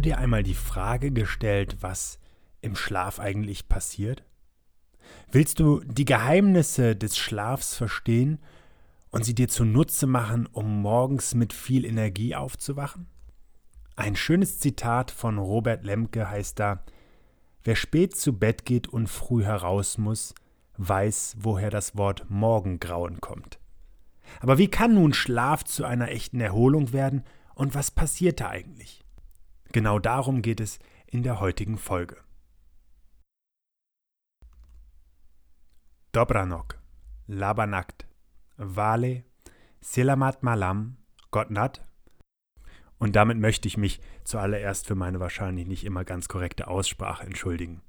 Du dir einmal die Frage gestellt, was im Schlaf eigentlich passiert? Willst du die Geheimnisse des Schlafs verstehen und sie dir zunutze machen, um morgens mit viel Energie aufzuwachen? Ein schönes Zitat von Robert Lemke heißt da, Wer spät zu Bett geht und früh heraus muss, weiß, woher das Wort Morgengrauen kommt. Aber wie kann nun Schlaf zu einer echten Erholung werden und was passiert da eigentlich? Genau darum geht es in der heutigen Folge. Dobranok, Labanakt, Vale, Selamat Malam, Gotnat, und damit möchte ich mich zuallererst für meine wahrscheinlich nicht immer ganz korrekte Aussprache entschuldigen.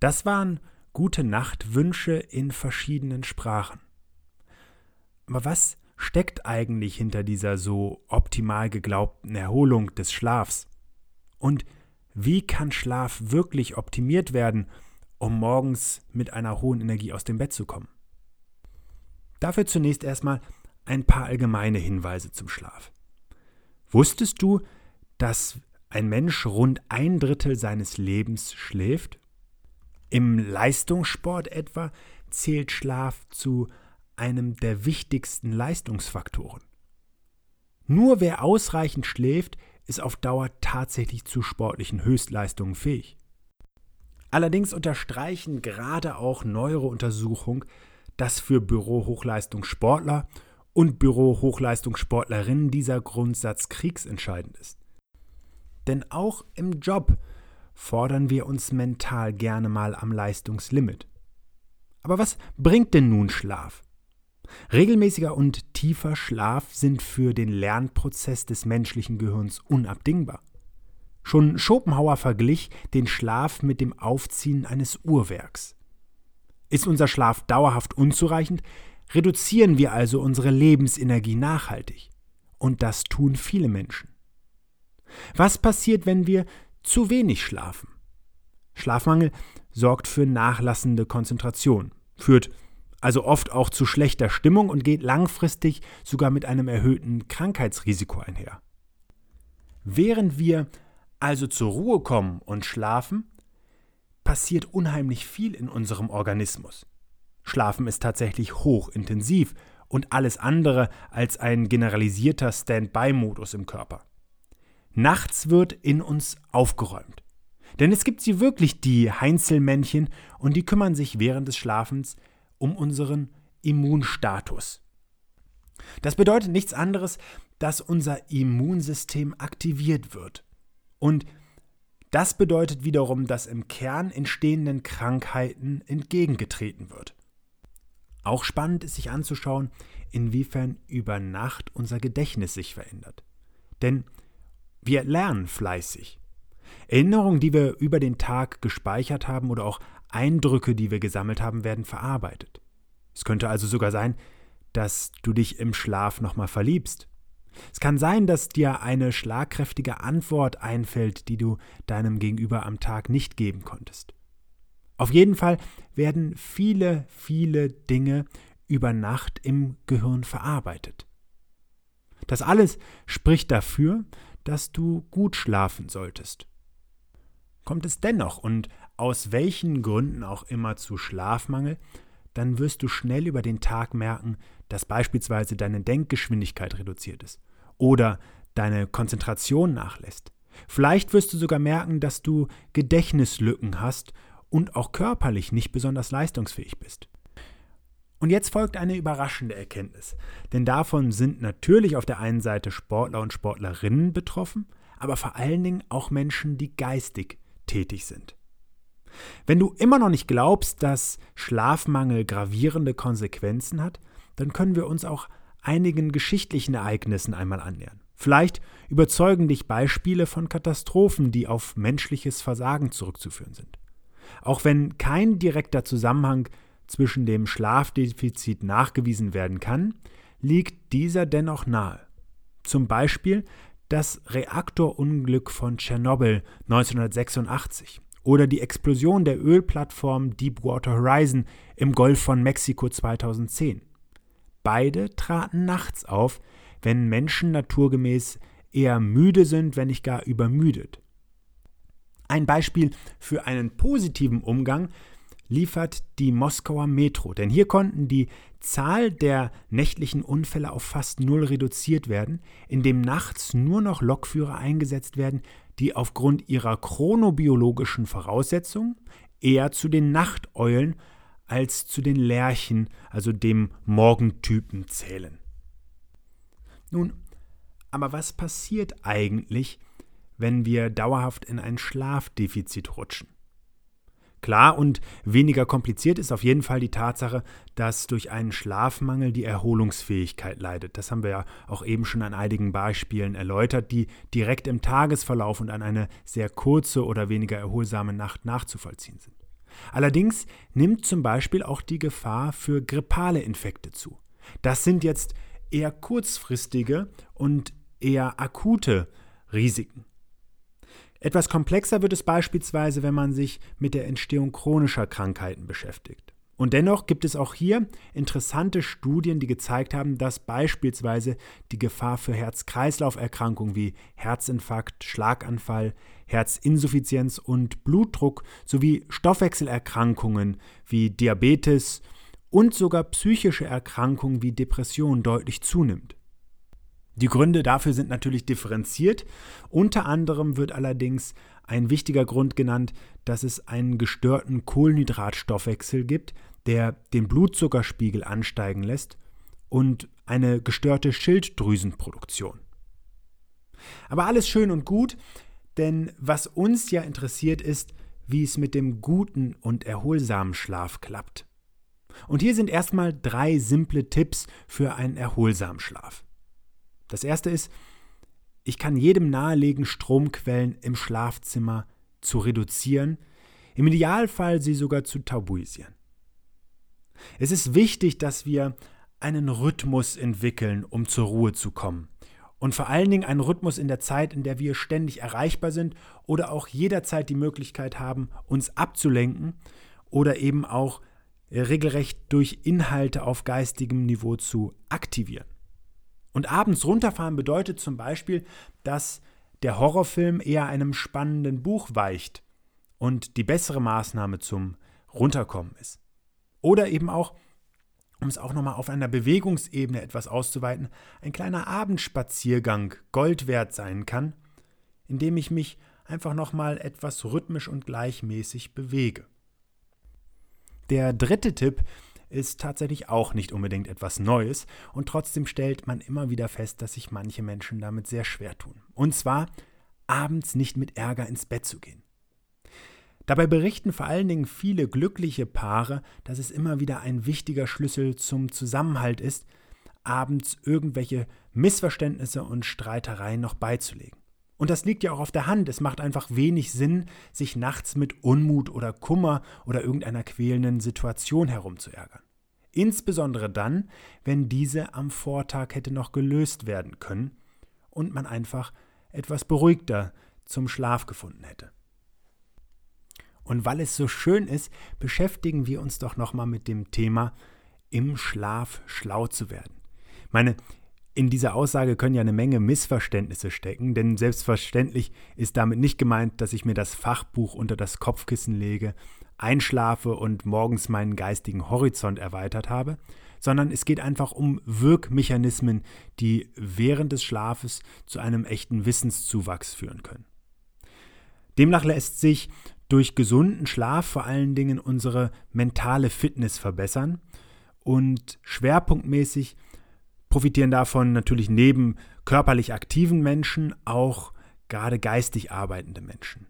Das waren gute Nachtwünsche in verschiedenen Sprachen. Aber was steckt eigentlich hinter dieser so optimal geglaubten Erholung des Schlafs? Und wie kann Schlaf wirklich optimiert werden, um morgens mit einer hohen Energie aus dem Bett zu kommen? Dafür zunächst erstmal ein paar allgemeine Hinweise zum Schlaf. Wusstest du, dass ein Mensch rund ein Drittel seines Lebens schläft? Im Leistungssport etwa zählt Schlaf zu einem der wichtigsten Leistungsfaktoren. Nur wer ausreichend schläft, ist auf Dauer tatsächlich zu sportlichen Höchstleistungen fähig. Allerdings unterstreichen gerade auch neuere Untersuchungen, dass für Bürohochleistungssportler und Büro-Hochleistungssportlerinnen dieser Grundsatz kriegsentscheidend ist. Denn auch im Job fordern wir uns mental gerne mal am Leistungslimit. Aber was bringt denn nun Schlaf? Regelmäßiger und tiefer Schlaf sind für den Lernprozess des menschlichen Gehirns unabdingbar. Schon Schopenhauer verglich den Schlaf mit dem Aufziehen eines Uhrwerks. Ist unser Schlaf dauerhaft unzureichend, reduzieren wir also unsere Lebensenergie nachhaltig. Und das tun viele Menschen. Was passiert, wenn wir zu wenig schlafen? Schlafmangel sorgt für nachlassende Konzentration, führt also oft auch zu schlechter Stimmung und geht langfristig sogar mit einem erhöhten Krankheitsrisiko einher. Während wir also zur Ruhe kommen und schlafen, passiert unheimlich viel in unserem Organismus. Schlafen ist tatsächlich hochintensiv und alles andere als ein generalisierter Standby-Modus im Körper. Nachts wird in uns aufgeräumt. Denn es gibt sie wirklich, die Heinzelmännchen, und die kümmern sich während des Schlafens um unseren Immunstatus. Das bedeutet nichts anderes, dass unser Immunsystem aktiviert wird. Und das bedeutet wiederum, dass im Kern entstehenden Krankheiten entgegengetreten wird. Auch spannend ist sich anzuschauen, inwiefern über Nacht unser Gedächtnis sich verändert. Denn wir lernen fleißig. Erinnerungen, die wir über den Tag gespeichert haben oder auch Eindrücke, die wir gesammelt haben, werden verarbeitet. Es könnte also sogar sein, dass du dich im Schlaf nochmal verliebst. Es kann sein, dass dir eine schlagkräftige Antwort einfällt, die du deinem Gegenüber am Tag nicht geben konntest. Auf jeden Fall werden viele, viele Dinge über Nacht im Gehirn verarbeitet. Das alles spricht dafür, dass du gut schlafen solltest. Kommt es dennoch und aus welchen Gründen auch immer zu Schlafmangel, dann wirst du schnell über den Tag merken, dass beispielsweise deine Denkgeschwindigkeit reduziert ist oder deine Konzentration nachlässt. Vielleicht wirst du sogar merken, dass du Gedächtnislücken hast und auch körperlich nicht besonders leistungsfähig bist. Und jetzt folgt eine überraschende Erkenntnis, denn davon sind natürlich auf der einen Seite Sportler und Sportlerinnen betroffen, aber vor allen Dingen auch Menschen, die geistig tätig sind. Wenn du immer noch nicht glaubst, dass Schlafmangel gravierende Konsequenzen hat, dann können wir uns auch einigen geschichtlichen Ereignissen einmal annähern. Vielleicht überzeugen dich Beispiele von Katastrophen, die auf menschliches Versagen zurückzuführen sind. Auch wenn kein direkter Zusammenhang zwischen dem Schlafdefizit nachgewiesen werden kann, liegt dieser dennoch nahe. Zum Beispiel das Reaktorunglück von Tschernobyl 1986 oder die Explosion der Ölplattform Deepwater Horizon im Golf von Mexiko 2010. Beide traten nachts auf, wenn Menschen naturgemäß eher müde sind, wenn nicht gar übermüdet. Ein Beispiel für einen positiven Umgang liefert die Moskauer Metro, denn hier konnten die Zahl der nächtlichen Unfälle auf fast null reduziert werden, indem nachts nur noch Lokführer eingesetzt werden, die aufgrund ihrer chronobiologischen Voraussetzungen eher zu den Nachteulen als zu den Lerchen, also dem Morgentypen, zählen. Nun, aber was passiert eigentlich, wenn wir dauerhaft in ein Schlafdefizit rutschen? Klar und weniger kompliziert ist auf jeden Fall die Tatsache, dass durch einen Schlafmangel die Erholungsfähigkeit leidet. Das haben wir ja auch eben schon an einigen Beispielen erläutert, die direkt im Tagesverlauf und an eine sehr kurze oder weniger erholsame Nacht nachzuvollziehen sind. Allerdings nimmt zum Beispiel auch die Gefahr für grippale Infekte zu. Das sind jetzt eher kurzfristige und eher akute Risiken. Etwas komplexer wird es beispielsweise, wenn man sich mit der Entstehung chronischer Krankheiten beschäftigt. Und dennoch gibt es auch hier interessante Studien, die gezeigt haben, dass beispielsweise die Gefahr für Herz-Kreislauf-Erkrankungen wie Herzinfarkt, Schlaganfall, Herzinsuffizienz und Blutdruck sowie Stoffwechselerkrankungen wie Diabetes und sogar psychische Erkrankungen wie Depression deutlich zunimmt. Die Gründe dafür sind natürlich differenziert. Unter anderem wird allerdings ein wichtiger Grund genannt, dass es einen gestörten Kohlenhydratstoffwechsel gibt, der den Blutzuckerspiegel ansteigen lässt und eine gestörte Schilddrüsenproduktion. Aber alles schön und gut, denn was uns ja interessiert ist, wie es mit dem guten und erholsamen Schlaf klappt. Und hier sind erstmal drei simple Tipps für einen erholsamen Schlaf. Das erste ist, ich kann jedem nahelegen, Stromquellen im Schlafzimmer zu reduzieren, im Idealfall sie sogar zu tabuisieren. Es ist wichtig, dass wir einen Rhythmus entwickeln, um zur Ruhe zu kommen. Und vor allen Dingen einen Rhythmus in der Zeit, in der wir ständig erreichbar sind oder auch jederzeit die Möglichkeit haben, uns abzulenken oder eben auch regelrecht durch Inhalte auf geistigem Niveau zu aktivieren. Und abends runterfahren bedeutet zum Beispiel, dass der Horrorfilm eher einem spannenden Buch weicht und die bessere Maßnahme zum Runterkommen ist. Oder eben auch, um es auch nochmal auf einer Bewegungsebene etwas auszuweiten, ein kleiner Abendspaziergang Gold wert sein kann, indem ich mich einfach nochmal etwas rhythmisch und gleichmäßig bewege. Der dritte Tipp ist tatsächlich auch nicht unbedingt etwas Neues und trotzdem stellt man immer wieder fest, dass sich manche Menschen damit sehr schwer tun. Und zwar abends nicht mit Ärger ins Bett zu gehen. Dabei berichten vor allen Dingen viele glückliche Paare, dass es immer wieder ein wichtiger Schlüssel zum Zusammenhalt ist, abends irgendwelche Missverständnisse und Streitereien noch beizulegen. Und das liegt ja auch auf der Hand. Es macht einfach wenig Sinn, sich nachts mit Unmut oder Kummer oder irgendeiner quälenden Situation herumzuärgern. Insbesondere dann, wenn diese am Vortag hätte noch gelöst werden können und man einfach etwas beruhigter zum Schlaf gefunden hätte. Und weil es so schön ist, beschäftigen wir uns doch nochmal mit dem Thema, im Schlaf schlau zu werden. Meine, in dieser Aussage können ja eine Menge Missverständnisse stecken, denn selbstverständlich ist damit nicht gemeint, dass ich mir das Fachbuch unter das Kopfkissen lege, einschlafe und morgens meinen geistigen Horizont erweitert habe, sondern es geht einfach um Wirkmechanismen, die während des Schlafes zu einem echten Wissenszuwachs führen können. Demnach lässt sich durch gesunden Schlaf vor allen Dingen unsere mentale Fitness verbessern und schwerpunktmäßig profitieren davon natürlich neben körperlich aktiven Menschen auch gerade geistig arbeitende Menschen.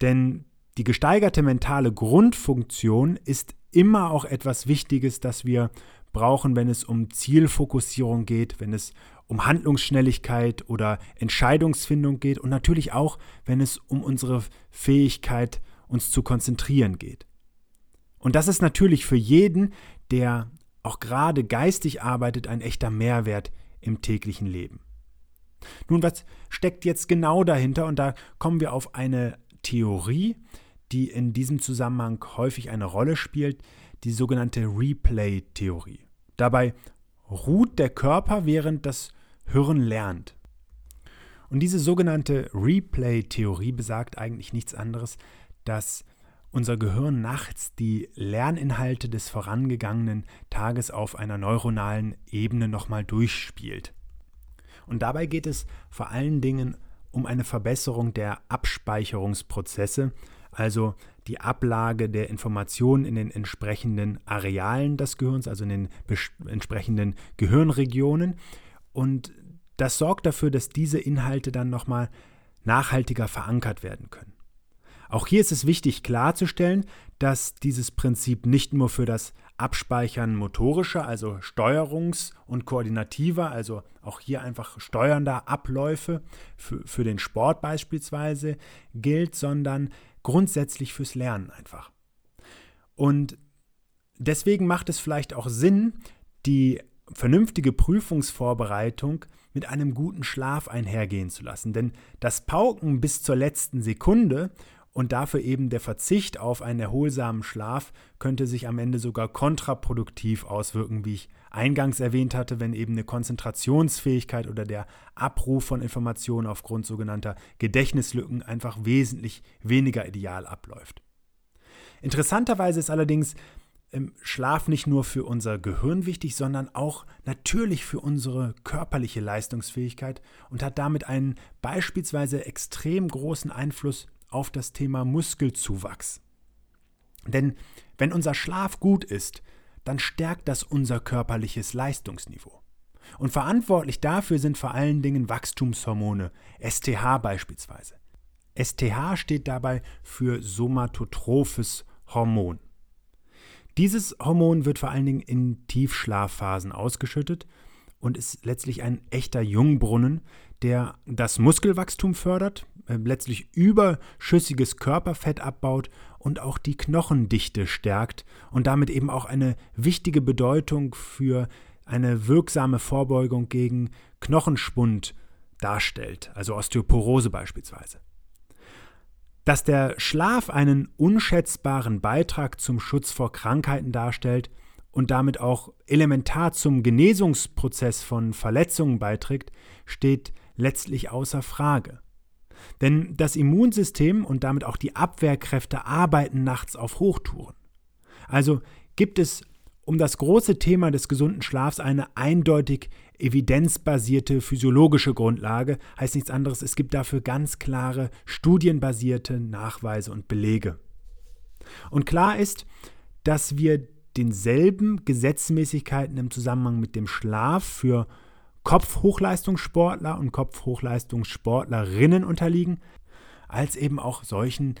Denn die gesteigerte mentale Grundfunktion ist immer auch etwas Wichtiges, das wir brauchen, wenn es um Zielfokussierung geht, wenn es um Handlungsschnelligkeit oder Entscheidungsfindung geht und natürlich auch, wenn es um unsere Fähigkeit, uns zu konzentrieren geht. Und das ist natürlich für jeden, der auch gerade geistig arbeitet, ein echter Mehrwert im täglichen Leben. Nun, was steckt jetzt genau dahinter? Und da kommen wir auf eine Theorie, die in diesem Zusammenhang häufig eine Rolle spielt, die sogenannte Replay-Theorie. Dabei ruht der Körper, während das Hirn lernt. Und diese sogenannte Replay-Theorie besagt eigentlich nichts anderes, dass unser Gehirn nachts die Lerninhalte des vorangegangenen Tages auf einer neuronalen Ebene nochmal durchspielt. Und dabei geht es vor allen Dingen um eine Verbesserung der Abspeicherungsprozesse, also die Ablage der Informationen in den entsprechenden Arealen des Gehirns, also in den entsprechenden Gehirnregionen. Und das sorgt dafür, dass diese Inhalte dann nochmal nachhaltiger verankert werden können. Auch hier ist es wichtig klarzustellen, dass dieses Prinzip nicht nur für das Abspeichern motorischer, also steuerungs- und koordinativer, also auch hier einfach steuernder Abläufe für, für den Sport beispielsweise gilt, sondern grundsätzlich fürs Lernen einfach. Und deswegen macht es vielleicht auch Sinn, die vernünftige Prüfungsvorbereitung mit einem guten Schlaf einhergehen zu lassen. Denn das Pauken bis zur letzten Sekunde und dafür eben der Verzicht auf einen erholsamen Schlaf könnte sich am Ende sogar kontraproduktiv auswirken, wie ich eingangs erwähnt hatte, wenn eben eine Konzentrationsfähigkeit oder der Abruf von Informationen aufgrund sogenannter Gedächtnislücken einfach wesentlich weniger ideal abläuft. Interessanterweise ist allerdings ähm, Schlaf nicht nur für unser Gehirn wichtig, sondern auch natürlich für unsere körperliche Leistungsfähigkeit und hat damit einen beispielsweise extrem großen Einfluss auf das Thema Muskelzuwachs. Denn wenn unser Schlaf gut ist, dann stärkt das unser körperliches Leistungsniveau. Und verantwortlich dafür sind vor allen Dingen Wachstumshormone, STH beispielsweise. STH steht dabei für somatotrophes Hormon. Dieses Hormon wird vor allen Dingen in Tiefschlafphasen ausgeschüttet und ist letztlich ein echter Jungbrunnen, der das Muskelwachstum fördert, letztlich überschüssiges Körperfett abbaut und auch die Knochendichte stärkt und damit eben auch eine wichtige Bedeutung für eine wirksame Vorbeugung gegen Knochenspund darstellt, also Osteoporose beispielsweise. Dass der Schlaf einen unschätzbaren Beitrag zum Schutz vor Krankheiten darstellt und damit auch elementar zum Genesungsprozess von Verletzungen beiträgt, steht letztlich außer Frage. Denn das Immunsystem und damit auch die Abwehrkräfte arbeiten nachts auf Hochtouren. Also gibt es um das große Thema des gesunden Schlafs eine eindeutig evidenzbasierte physiologische Grundlage, heißt nichts anderes, es gibt dafür ganz klare studienbasierte Nachweise und Belege. Und klar ist, dass wir denselben Gesetzmäßigkeiten im Zusammenhang mit dem Schlaf für Kopfhochleistungssportler und Kopfhochleistungssportlerinnen unterliegen, als eben auch solchen,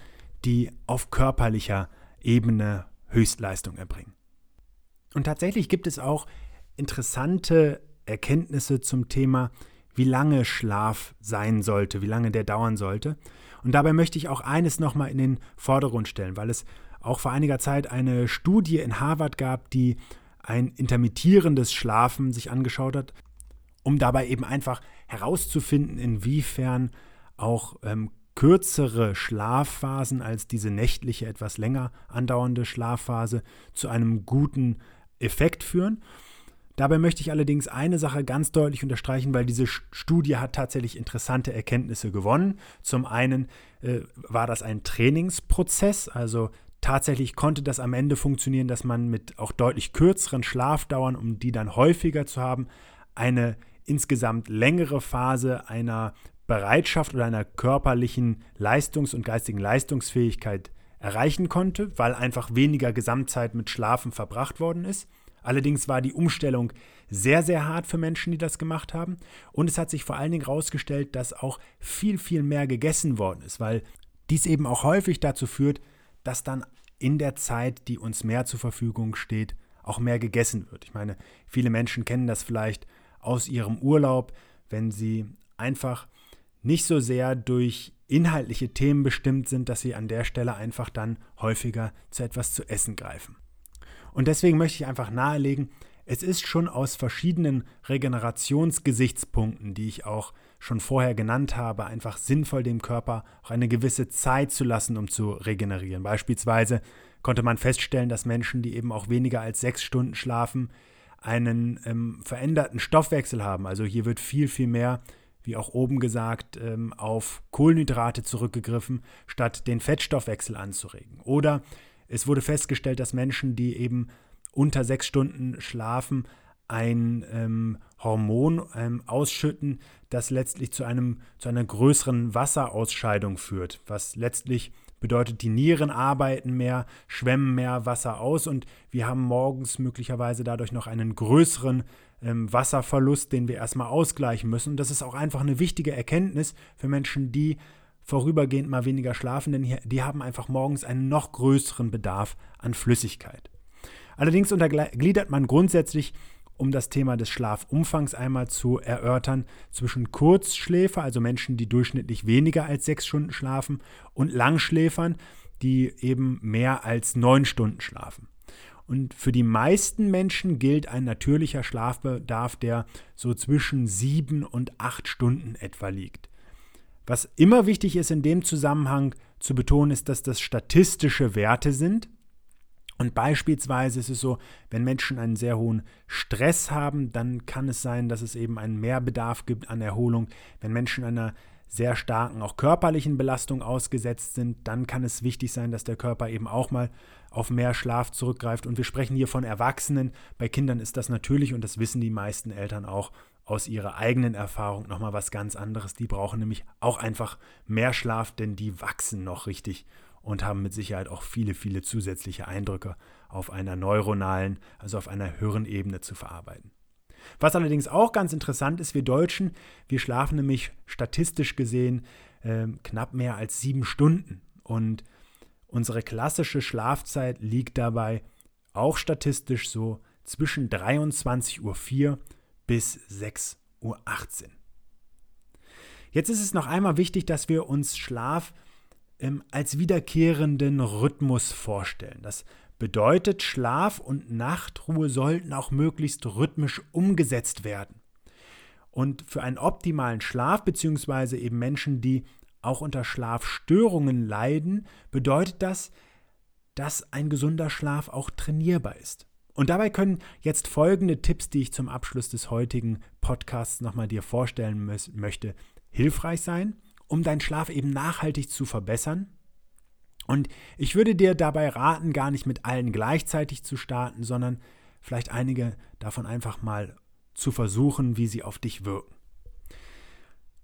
die auf körperlicher Ebene Höchstleistung erbringen. Und tatsächlich gibt es auch interessante Erkenntnisse zum Thema, wie lange Schlaf sein sollte, wie lange der dauern sollte. Und dabei möchte ich auch eines nochmal in den Vordergrund stellen, weil es auch vor einiger Zeit eine Studie in Harvard gab, die ein intermittierendes Schlafen sich angeschaut hat um dabei eben einfach herauszufinden, inwiefern auch ähm, kürzere Schlafphasen als diese nächtliche, etwas länger andauernde Schlafphase zu einem guten Effekt führen. Dabei möchte ich allerdings eine Sache ganz deutlich unterstreichen, weil diese Studie hat tatsächlich interessante Erkenntnisse gewonnen. Zum einen äh, war das ein Trainingsprozess, also tatsächlich konnte das am Ende funktionieren, dass man mit auch deutlich kürzeren Schlafdauern, um die dann häufiger zu haben, eine insgesamt längere Phase einer Bereitschaft oder einer körperlichen Leistungs- und geistigen Leistungsfähigkeit erreichen konnte, weil einfach weniger Gesamtzeit mit Schlafen verbracht worden ist. Allerdings war die Umstellung sehr, sehr hart für Menschen, die das gemacht haben. Und es hat sich vor allen Dingen herausgestellt, dass auch viel, viel mehr gegessen worden ist, weil dies eben auch häufig dazu führt, dass dann in der Zeit, die uns mehr zur Verfügung steht, auch mehr gegessen wird. Ich meine, viele Menschen kennen das vielleicht aus ihrem Urlaub, wenn sie einfach nicht so sehr durch inhaltliche Themen bestimmt sind, dass sie an der Stelle einfach dann häufiger zu etwas zu essen greifen. Und deswegen möchte ich einfach nahelegen, es ist schon aus verschiedenen Regenerationsgesichtspunkten, die ich auch schon vorher genannt habe, einfach sinnvoll dem Körper auch eine gewisse Zeit zu lassen, um zu regenerieren. Beispielsweise konnte man feststellen, dass Menschen, die eben auch weniger als sechs Stunden schlafen, einen ähm, veränderten Stoffwechsel haben. Also hier wird viel, viel mehr, wie auch oben gesagt, ähm, auf Kohlenhydrate zurückgegriffen, statt den Fettstoffwechsel anzuregen. Oder es wurde festgestellt, dass Menschen, die eben unter sechs Stunden schlafen, ein ähm, Hormon ähm, ausschütten, das letztlich zu, einem, zu einer größeren Wasserausscheidung führt, was letztlich bedeutet, die Nieren arbeiten mehr, schwemmen mehr Wasser aus und wir haben morgens möglicherweise dadurch noch einen größeren ähm, Wasserverlust, den wir erstmal ausgleichen müssen. Und das ist auch einfach eine wichtige Erkenntnis für Menschen, die vorübergehend mal weniger schlafen, denn die haben einfach morgens einen noch größeren Bedarf an Flüssigkeit. Allerdings untergliedert man grundsätzlich, um das Thema des Schlafumfangs einmal zu erörtern, zwischen Kurzschläfer, also Menschen, die durchschnittlich weniger als sechs Stunden schlafen, und Langschläfern, die eben mehr als neun Stunden schlafen. Und für die meisten Menschen gilt ein natürlicher Schlafbedarf, der so zwischen sieben und acht Stunden etwa liegt. Was immer wichtig ist in dem Zusammenhang zu betonen, ist, dass das statistische Werte sind. Und beispielsweise ist es so, wenn Menschen einen sehr hohen Stress haben, dann kann es sein, dass es eben einen Mehrbedarf gibt an Erholung. Wenn Menschen einer sehr starken, auch körperlichen Belastung ausgesetzt sind, dann kann es wichtig sein, dass der Körper eben auch mal auf mehr Schlaf zurückgreift. Und wir sprechen hier von Erwachsenen. Bei Kindern ist das natürlich, und das wissen die meisten Eltern auch aus ihrer eigenen Erfahrung, nochmal was ganz anderes. Die brauchen nämlich auch einfach mehr Schlaf, denn die wachsen noch richtig und haben mit Sicherheit auch viele, viele zusätzliche Eindrücke auf einer neuronalen, also auf einer Hirnebene zu verarbeiten. Was allerdings auch ganz interessant ist, wir Deutschen, wir schlafen nämlich statistisch gesehen äh, knapp mehr als sieben Stunden. Und unsere klassische Schlafzeit liegt dabei auch statistisch so zwischen 23.04 Uhr bis 6.18 Uhr. Jetzt ist es noch einmal wichtig, dass wir uns Schlaf ähm, als wiederkehrenden Rhythmus vorstellen. Das bedeutet, Schlaf und Nachtruhe sollten auch möglichst rhythmisch umgesetzt werden. Und für einen optimalen Schlaf, beziehungsweise eben Menschen, die auch unter Schlafstörungen leiden, bedeutet das, dass ein gesunder Schlaf auch trainierbar ist. Und dabei können jetzt folgende Tipps, die ich zum Abschluss des heutigen Podcasts nochmal dir vorstellen möchte, hilfreich sein um deinen Schlaf eben nachhaltig zu verbessern. Und ich würde dir dabei raten, gar nicht mit allen gleichzeitig zu starten, sondern vielleicht einige davon einfach mal zu versuchen, wie sie auf dich wirken.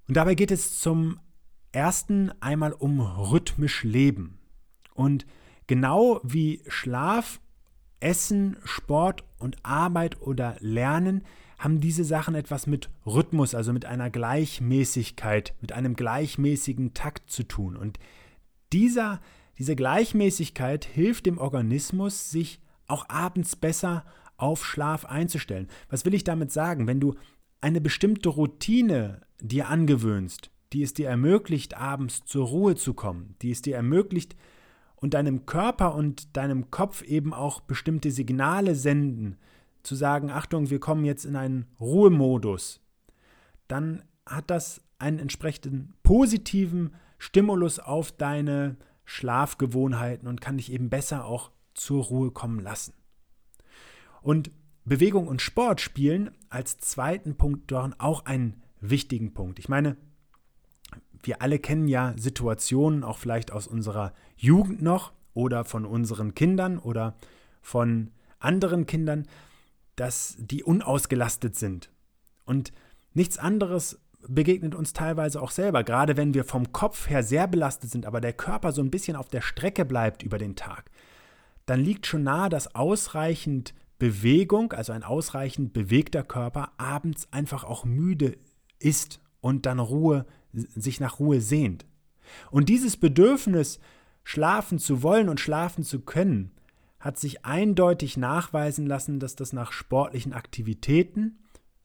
Und dabei geht es zum ersten einmal um rhythmisch Leben. Und genau wie Schlaf, Essen, Sport und Arbeit oder Lernen haben diese Sachen etwas mit Rhythmus, also mit einer Gleichmäßigkeit, mit einem gleichmäßigen Takt zu tun. Und dieser, diese Gleichmäßigkeit hilft dem Organismus, sich auch abends besser auf Schlaf einzustellen. Was will ich damit sagen? Wenn du eine bestimmte Routine dir angewöhnst, die es dir ermöglicht, abends zur Ruhe zu kommen, die es dir ermöglicht, und deinem Körper und deinem Kopf eben auch bestimmte Signale senden, zu sagen, Achtung, wir kommen jetzt in einen Ruhemodus, dann hat das einen entsprechenden positiven Stimulus auf deine Schlafgewohnheiten und kann dich eben besser auch zur Ruhe kommen lassen. Und Bewegung und Sport spielen als zweiten Punkt dort auch einen wichtigen Punkt. Ich meine, wir alle kennen ja Situationen, auch vielleicht aus unserer Jugend noch oder von unseren Kindern oder von anderen Kindern, dass die unausgelastet sind. Und nichts anderes begegnet uns teilweise auch selber, gerade wenn wir vom Kopf her sehr belastet sind, aber der Körper so ein bisschen auf der Strecke bleibt über den Tag. Dann liegt schon nahe, dass ausreichend Bewegung, also ein ausreichend bewegter Körper, abends einfach auch müde ist und dann Ruhe, sich nach Ruhe sehnt. Und dieses Bedürfnis, schlafen zu wollen und schlafen zu können, hat sich eindeutig nachweisen lassen, dass das nach sportlichen Aktivitäten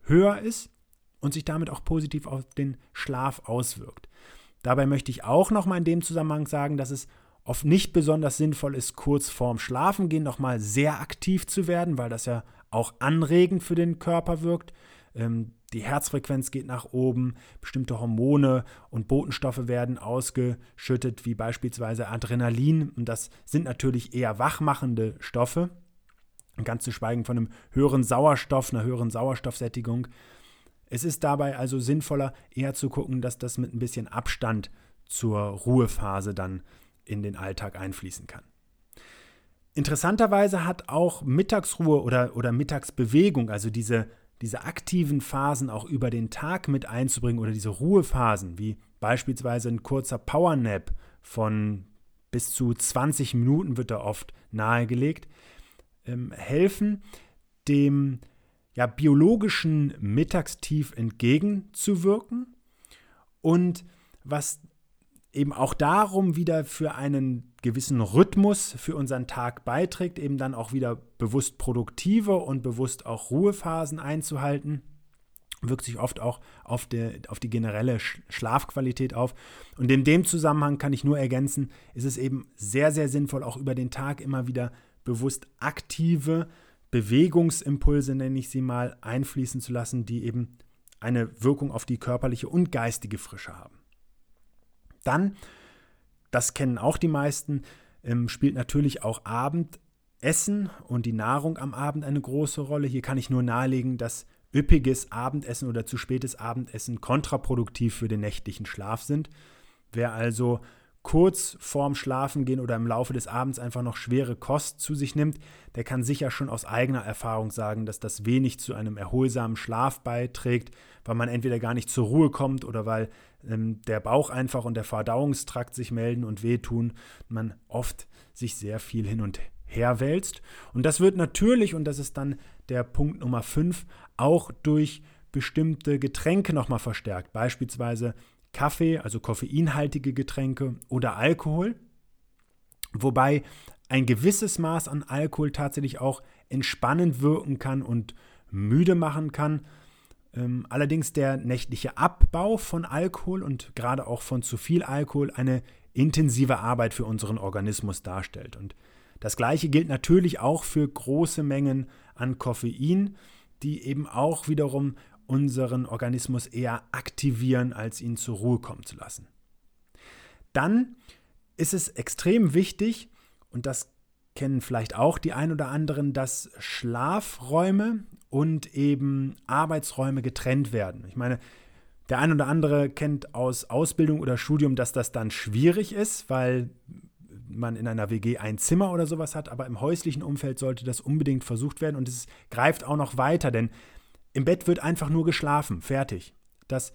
höher ist und sich damit auch positiv auf den Schlaf auswirkt. Dabei möchte ich auch nochmal in dem Zusammenhang sagen, dass es oft nicht besonders sinnvoll ist, kurz vorm Schlafengehen nochmal sehr aktiv zu werden, weil das ja auch anregend für den Körper wirkt. Ähm, die Herzfrequenz geht nach oben, bestimmte Hormone und Botenstoffe werden ausgeschüttet, wie beispielsweise Adrenalin. Und das sind natürlich eher wachmachende Stoffe. Ganz zu schweigen von einem höheren Sauerstoff, einer höheren Sauerstoffsättigung. Es ist dabei also sinnvoller, eher zu gucken, dass das mit ein bisschen Abstand zur Ruhephase dann in den Alltag einfließen kann. Interessanterweise hat auch Mittagsruhe oder, oder Mittagsbewegung, also diese diese aktiven Phasen auch über den Tag mit einzubringen oder diese Ruhephasen, wie beispielsweise ein kurzer Powernap von bis zu 20 Minuten wird da oft nahegelegt, ähm, helfen, dem ja, biologischen Mittagstief entgegenzuwirken. Und was eben auch darum wieder für einen gewissen Rhythmus für unseren Tag beiträgt, eben dann auch wieder bewusst produktive und bewusst auch Ruhephasen einzuhalten. Wirkt sich oft auch auf die, auf die generelle Schlafqualität auf. Und in dem Zusammenhang kann ich nur ergänzen, ist es eben sehr, sehr sinnvoll, auch über den Tag immer wieder bewusst aktive Bewegungsimpulse, nenne ich sie mal, einfließen zu lassen, die eben eine Wirkung auf die körperliche und geistige Frische haben. Dann, das kennen auch die meisten, ähm, spielt natürlich auch Abendessen und die Nahrung am Abend eine große Rolle. Hier kann ich nur nahelegen, dass üppiges Abendessen oder zu spätes Abendessen kontraproduktiv für den nächtlichen Schlaf sind. Wer also kurz vorm Schlafengehen oder im Laufe des Abends einfach noch schwere Kost zu sich nimmt, der kann sicher schon aus eigener Erfahrung sagen, dass das wenig zu einem erholsamen Schlaf beiträgt, weil man entweder gar nicht zur Ruhe kommt oder weil ähm, der Bauch einfach und der Verdauungstrakt sich melden und wehtun, man oft sich sehr viel hin und her wälzt. Und das wird natürlich, und das ist dann der Punkt Nummer 5, auch durch bestimmte Getränke nochmal verstärkt. Beispielsweise Kaffee, also koffeinhaltige Getränke oder Alkohol. Wobei ein gewisses Maß an Alkohol tatsächlich auch entspannend wirken kann und müde machen kann. Ähm, allerdings der nächtliche Abbau von Alkohol und gerade auch von zu viel Alkohol eine intensive Arbeit für unseren Organismus darstellt. Und das gleiche gilt natürlich auch für große Mengen an Koffein, die eben auch wiederum unseren Organismus eher aktivieren, als ihn zur Ruhe kommen zu lassen. Dann ist es extrem wichtig, und das kennen vielleicht auch die ein oder anderen, dass Schlafräume und eben Arbeitsräume getrennt werden. Ich meine, der ein oder andere kennt aus Ausbildung oder Studium, dass das dann schwierig ist, weil man in einer WG ein Zimmer oder sowas hat, aber im häuslichen Umfeld sollte das unbedingt versucht werden und es greift auch noch weiter, denn im Bett wird einfach nur geschlafen, fertig. Das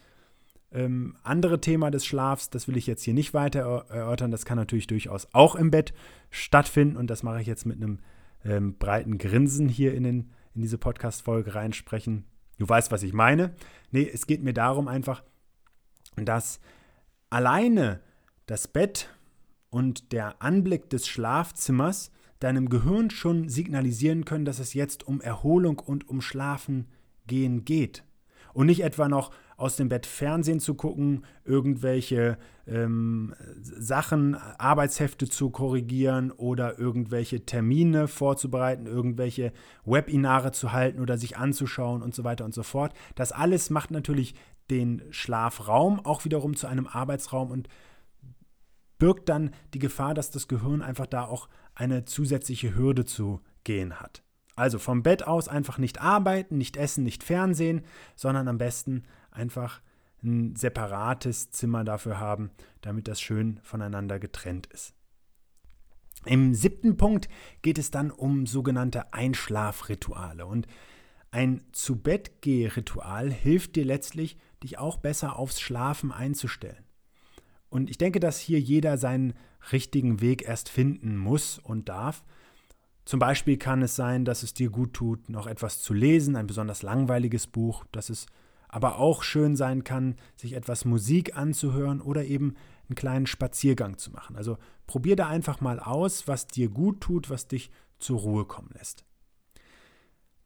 ähm, andere Thema des Schlafs, das will ich jetzt hier nicht weiter erörtern, das kann natürlich durchaus auch im Bett stattfinden und das mache ich jetzt mit einem ähm, breiten Grinsen hier in, den, in diese Podcast-Folge reinsprechen. Du weißt, was ich meine. Nee, es geht mir darum einfach, dass alleine das Bett und der Anblick des Schlafzimmers deinem Gehirn schon signalisieren können, dass es jetzt um Erholung und um Schlafen gehen geht. Und nicht etwa noch aus dem Bett Fernsehen zu gucken, irgendwelche ähm, Sachen, Arbeitshefte zu korrigieren oder irgendwelche Termine vorzubereiten, irgendwelche Webinare zu halten oder sich anzuschauen und so weiter und so fort. Das alles macht natürlich den Schlafraum auch wiederum zu einem Arbeitsraum und birgt dann die Gefahr, dass das Gehirn einfach da auch eine zusätzliche Hürde zu gehen hat. Also vom Bett aus einfach nicht arbeiten, nicht essen, nicht Fernsehen, sondern am besten einfach ein separates Zimmer dafür haben, damit das schön voneinander getrennt ist. Im siebten Punkt geht es dann um sogenannte Einschlafrituale. Und ein Zu-Bett-Geh-Ritual hilft dir letztlich, dich auch besser aufs Schlafen einzustellen. Und ich denke, dass hier jeder seinen richtigen Weg erst finden muss und darf. Zum Beispiel kann es sein, dass es dir gut tut, noch etwas zu lesen, ein besonders langweiliges Buch, dass es aber auch schön sein kann, sich etwas Musik anzuhören oder eben einen kleinen Spaziergang zu machen. Also probier da einfach mal aus, was dir gut tut, was dich zur Ruhe kommen lässt.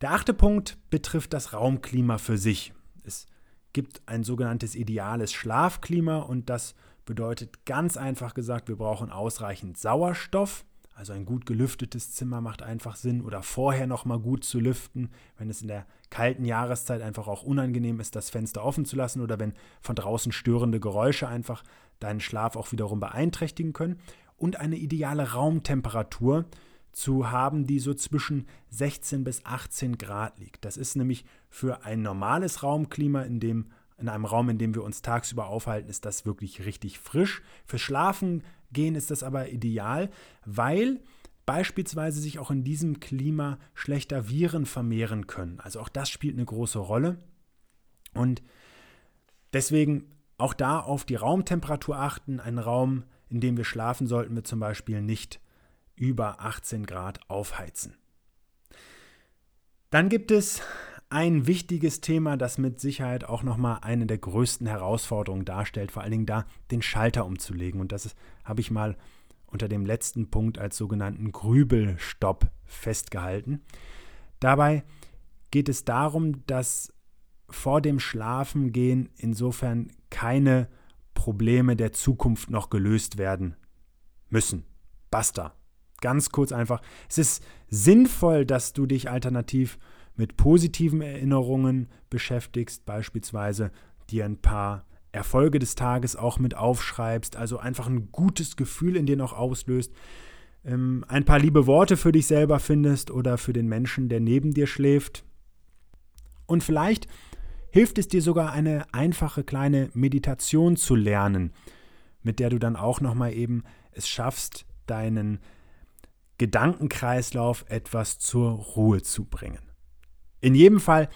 Der achte Punkt betrifft das Raumklima für sich. Es gibt ein sogenanntes ideales Schlafklima und das bedeutet ganz einfach gesagt, wir brauchen ausreichend Sauerstoff. Also ein gut gelüftetes Zimmer macht einfach Sinn oder vorher noch mal gut zu lüften, wenn es in der kalten Jahreszeit einfach auch unangenehm ist, das Fenster offen zu lassen oder wenn von draußen störende Geräusche einfach deinen Schlaf auch wiederum beeinträchtigen können und eine ideale Raumtemperatur zu haben, die so zwischen 16 bis 18 Grad liegt. Das ist nämlich für ein normales Raumklima, in dem in einem Raum, in dem wir uns tagsüber aufhalten, ist das wirklich richtig frisch. Für Schlafen gehen ist das aber ideal, weil beispielsweise sich auch in diesem Klima schlechter Viren vermehren können. Also auch das spielt eine große Rolle. Und deswegen auch da auf die Raumtemperatur achten. Ein Raum, in dem wir schlafen, sollten wir zum Beispiel nicht über 18 Grad aufheizen. Dann gibt es ein wichtiges Thema, das mit Sicherheit auch nochmal eine der größten Herausforderungen darstellt, vor allen Dingen da den Schalter umzulegen. Und das habe ich mal unter dem letzten Punkt als sogenannten Grübelstopp festgehalten. Dabei geht es darum, dass vor dem Schlafengehen insofern keine Probleme der Zukunft noch gelöst werden müssen. Basta. Ganz kurz einfach. Es ist sinnvoll, dass du dich alternativ mit positiven Erinnerungen beschäftigst, beispielsweise dir ein paar Erfolge des Tages auch mit aufschreibst, also einfach ein gutes Gefühl in dir noch auslöst, ähm, ein paar liebe Worte für dich selber findest oder für den Menschen, der neben dir schläft. Und vielleicht hilft es dir sogar eine einfache kleine Meditation zu lernen, mit der du dann auch noch mal eben es schaffst, deinen Gedankenkreislauf etwas zur Ruhe zu bringen. In jedem Fall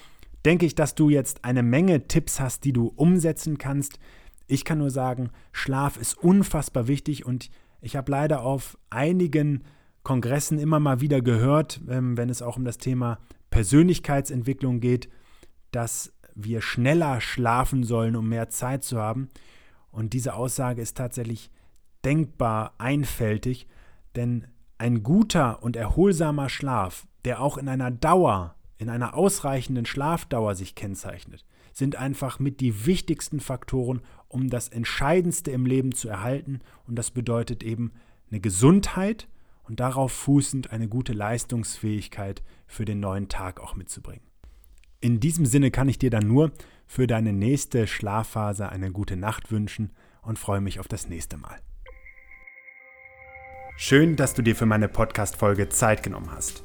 denke ich, dass du jetzt eine Menge Tipps hast, die du umsetzen kannst. Ich kann nur sagen, Schlaf ist unfassbar wichtig und ich habe leider auf einigen Kongressen immer mal wieder gehört, ähm, wenn es auch um das Thema Persönlichkeitsentwicklung geht, dass wir schneller schlafen sollen, um mehr Zeit zu haben. Und diese Aussage ist tatsächlich denkbar einfältig, denn ein guter und erholsamer Schlaf, der auch in einer Dauer, in einer ausreichenden Schlafdauer sich kennzeichnet, sind einfach mit die wichtigsten Faktoren, um das Entscheidendste im Leben zu erhalten. Und das bedeutet eben eine Gesundheit und darauf fußend eine gute Leistungsfähigkeit für den neuen Tag auch mitzubringen. In diesem Sinne kann ich dir dann nur für deine nächste Schlafphase eine gute Nacht wünschen und freue mich auf das nächste Mal. Schön, dass du dir für meine Podcast-Folge Zeit genommen hast.